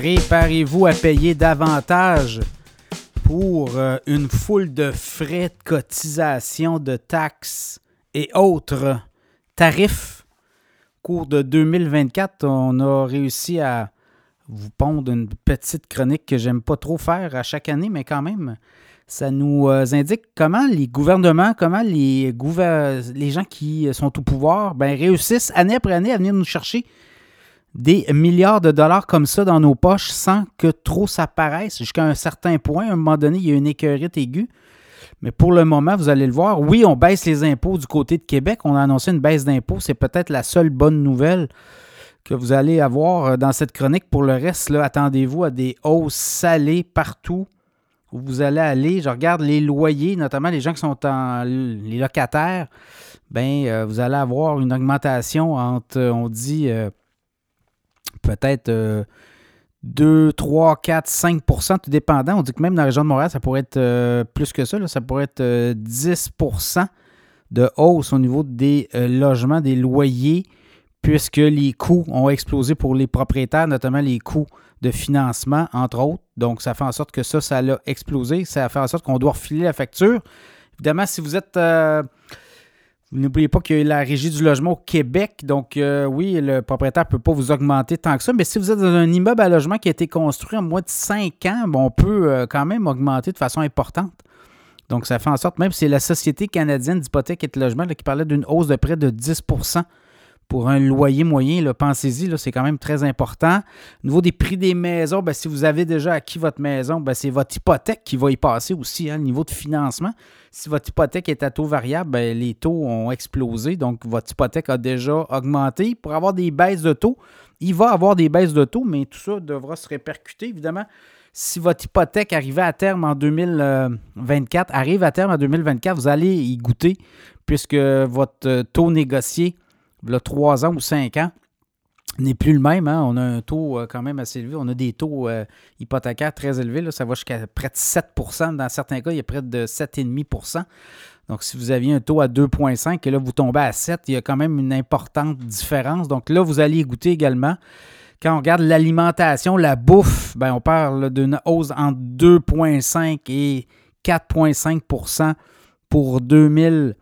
Préparez-vous à payer davantage pour euh, une foule de frais de cotisation, de taxes et autres tarifs? Au cours de 2024, on a réussi à vous pondre une petite chronique que j'aime pas trop faire à chaque année, mais quand même, ça nous euh, indique comment les gouvernements, comment les, les gens qui sont au pouvoir ben, réussissent année après année à venir nous chercher des milliards de dollars comme ça dans nos poches sans que trop ça paraisse jusqu'à un certain point. À un moment donné, il y a une écœurite aiguë. Mais pour le moment, vous allez le voir, oui, on baisse les impôts du côté de Québec. On a annoncé une baisse d'impôts. C'est peut-être la seule bonne nouvelle que vous allez avoir euh, dans cette chronique. Pour le reste, attendez-vous à des hausses salées partout où vous allez aller. Je regarde les loyers, notamment les gens qui sont les locataires. Bien, euh, vous allez avoir une augmentation entre, on dit, euh, peut-être 2, 3, 4, 5% tout dépendant. On dit que même dans la région de Montréal, ça pourrait être euh, plus que ça. ça pourrait être 10% euh, de hausse au niveau des euh, logements, des loyers, puisque les coûts ont explosé pour les propriétaires, notamment les coûts de financement, entre autres. Donc, ça fait en sorte que ça, ça a explosé. Ça fait en sorte qu'on doit refiler la facture. Évidemment, si vous êtes N'oubliez pas qu'il y a la régie du logement au Québec. Donc, euh, oui, le propriétaire ne peut pas vous augmenter tant que ça. Mais si vous êtes dans un immeuble à logement qui a été construit en moins de 5 ans, on peut euh, quand même augmenter de façon importante. Donc, ça fait en sorte, même si c'est la Société canadienne d'hypothèque et de logement qui parlait d'une hausse de près de 10 pour un loyer moyen, pensez-y, c'est quand même très important. Au niveau des prix des maisons, ben, si vous avez déjà acquis votre maison, ben, c'est votre hypothèque qui va y passer aussi, hein, le niveau de financement. Si votre hypothèque est à taux variable, ben, les taux ont explosé, donc votre hypothèque a déjà augmenté. Pour avoir des baisses de taux, il va avoir des baisses de taux, mais tout ça devra se répercuter, évidemment. Si votre hypothèque arrivait à terme en 2024, arrive à terme en 2024, vous allez y goûter puisque votre taux négocié là, 3 ans ou 5 ans, n'est plus le même. Hein. On a un taux euh, quand même assez élevé. On a des taux euh, hypothécaires très élevés. Là. Ça va jusqu'à près de 7 Dans certains cas, il y a près de 7,5% Donc, si vous aviez un taux à 2,5 et là, vous tombez à 7, il y a quand même une importante différence. Donc là, vous allez goûter également. Quand on regarde l'alimentation, la bouffe, ben, on parle d'une hausse entre 2,5 et 4,5% pour 2000.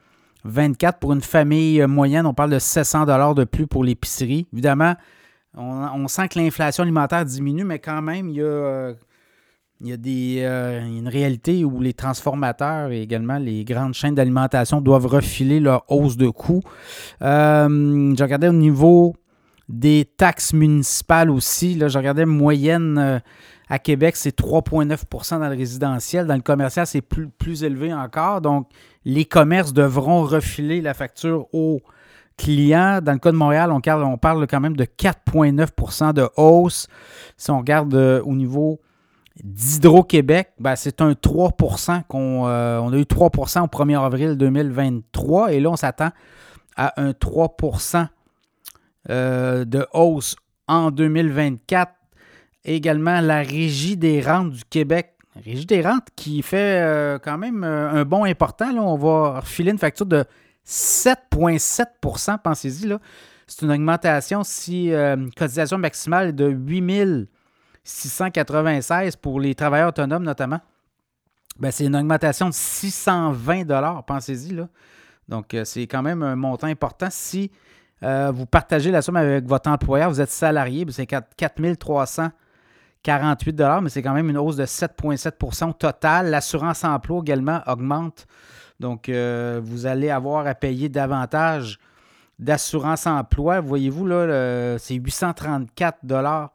24 pour une famille euh, moyenne, on parle de 700 dollars de plus pour l'épicerie. Évidemment, on, sent que l'inflation alimentaire diminue, mais quand même, il y a, euh, il y a des, euh, une réalité où les transformateurs et également les grandes chaînes d'alimentation doivent refiler leur hausse de coûts. Euh, je regardais au niveau des taxes municipales aussi. Là, je regardais moyenne à Québec, c'est 3,9% dans le résidentiel. Dans le commercial, c'est plus, plus élevé encore. Donc, les commerces devront refiler la facture aux clients. Dans le cas de Montréal, on parle, on parle quand même de 4,9% de hausse. Si on regarde euh, au niveau d'Hydro-Québec, ben, c'est un 3 qu'on euh, on a eu 3% au 1er avril 2023 et là, on s'attend à un 3 euh, de hausse en 2024. Également, la Régie des rentes du Québec Régie des rentes qui fait euh, quand même euh, un bon important. Là. On va refiler une facture de 7,7% pensez-y. C'est une augmentation si cotisation maximale est de 8 696 pour les travailleurs autonomes notamment. Ben, c'est une augmentation de 620 pensez-y. Donc, c'est quand même un montant important. Si vous partagez la somme avec votre employeur, vous êtes salarié, c'est 4 300 48 mais c'est quand même une hausse de 7,7% total. L'assurance emploi également augmente. Donc, euh, vous allez avoir à payer davantage d'assurance emploi. Voyez-vous, là, c'est 834 dollars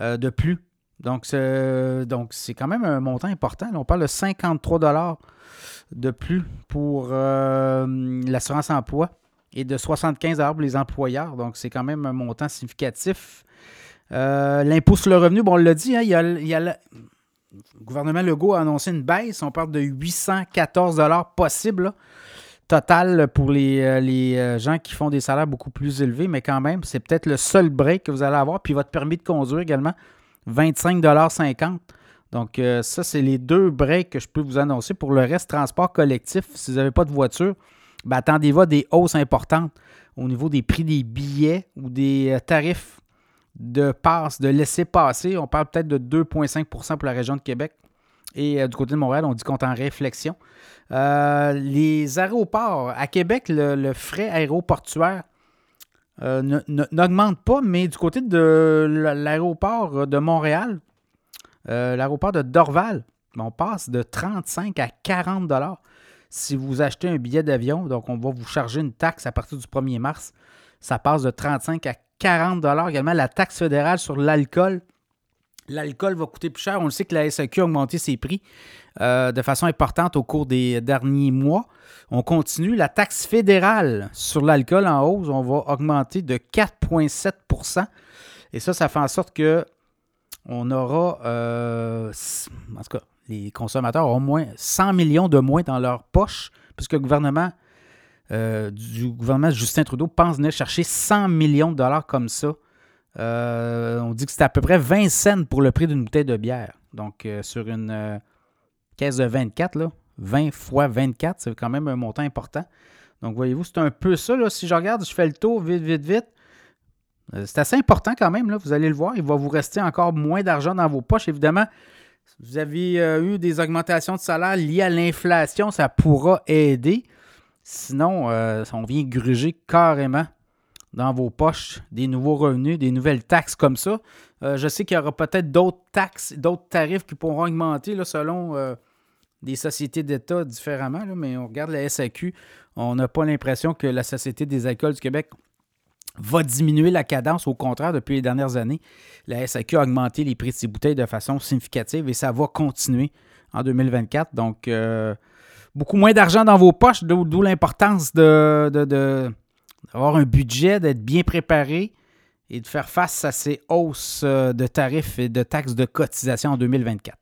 euh, de plus. Donc, c'est quand même un montant important. on parle de 53 dollars de plus pour euh, l'assurance emploi et de 75 pour les employeurs. Donc, c'est quand même un montant significatif. Euh, l'impôt sur le revenu, bon, on l'a dit, hein, le gouvernement Legault a annoncé une baisse. On parle de 814 possible total pour les, euh, euh, gens qui font des salaires beaucoup plus élevés, mais quand même, c'est peut-être le seul break que vous allez avoir. Puis votre permis de conduire également, 25,50 Donc, ça, c'est les deux breaks que je peux vous annoncer. Pour le reste, transport collectif, si vous n'avez pas de voiture, ben, attendez-vous à des hausses importantes au niveau des prix des billets ou des tarifs de passe, de laisser passer. On parle peut-être de 2,5% pour la région de Québec. Et euh, du côté de Montréal, on dit qu'on est en réflexion. Euh, les aéroports, à Québec, le, frais aéroportuaire euh, n'augmente pas, mais du côté de l'aéroport de Montréal, l'aéroport de Dorval, on passe de 35 à 40 dollars si vous achetez un billet d'avion. Donc, on va vous charger une taxe à partir du 1er mars. Ça passe de 35 à 40 dollars. Également, la taxe fédérale sur l'alcool. L'alcool va coûter plus cher. On le sait que la SAQ a augmenté ses prix euh, de façon importante au cours des derniers mois. On continue. La taxe fédérale sur l'alcool en hausse, on va augmenter de 4,7% Et ça, ça fait en sorte que on aura, euh, en tout cas, les consommateurs auront moins 100 millions de moins dans leur poche, puisque le gouvernement euh, du gouvernement Justin Trudeau pense venir chercher 100 millions de dollars comme ça. Euh, on dit que c'est à peu près 20 cents pour le prix d'une bouteille de bière. Donc, euh, sur une caisse de 24, là, 20 fois 24, c'est quand même un montant important. Donc, voyez-vous, c'est un peu ça. Si je regarde, je fais le tour vite, vite, vite. C'est assez important quand même, vous allez le voir. Il va vous rester encore moins d'argent dans vos poches. Évidemment, vous avez eu des augmentations de salaire liées à l'inflation, ça pourra aider. Sinon, euh, on vient gruger carrément dans vos poches des nouveaux revenus, des nouvelles taxes comme ça. Euh, je sais qu'il y aura peut-être d'autres taxes, d'autres tarifs qui pourront augmenter selon euh, des sociétés d'État différemment, mais on regarde la SAQ, on n'a pas l'impression que la Société des alcools du Québec va diminuer la cadence. Au contraire, depuis les dernières années, la SAQ a augmenté les prix de ses bouteilles de façon significative et ça va continuer en 2024. Donc, beaucoup moins d'argent dans vos poches, d'où l'importance d'avoir un budget, d'être bien préparé et de faire face à ces hausses euh, de tarifs et de taxes de cotisation en 2024.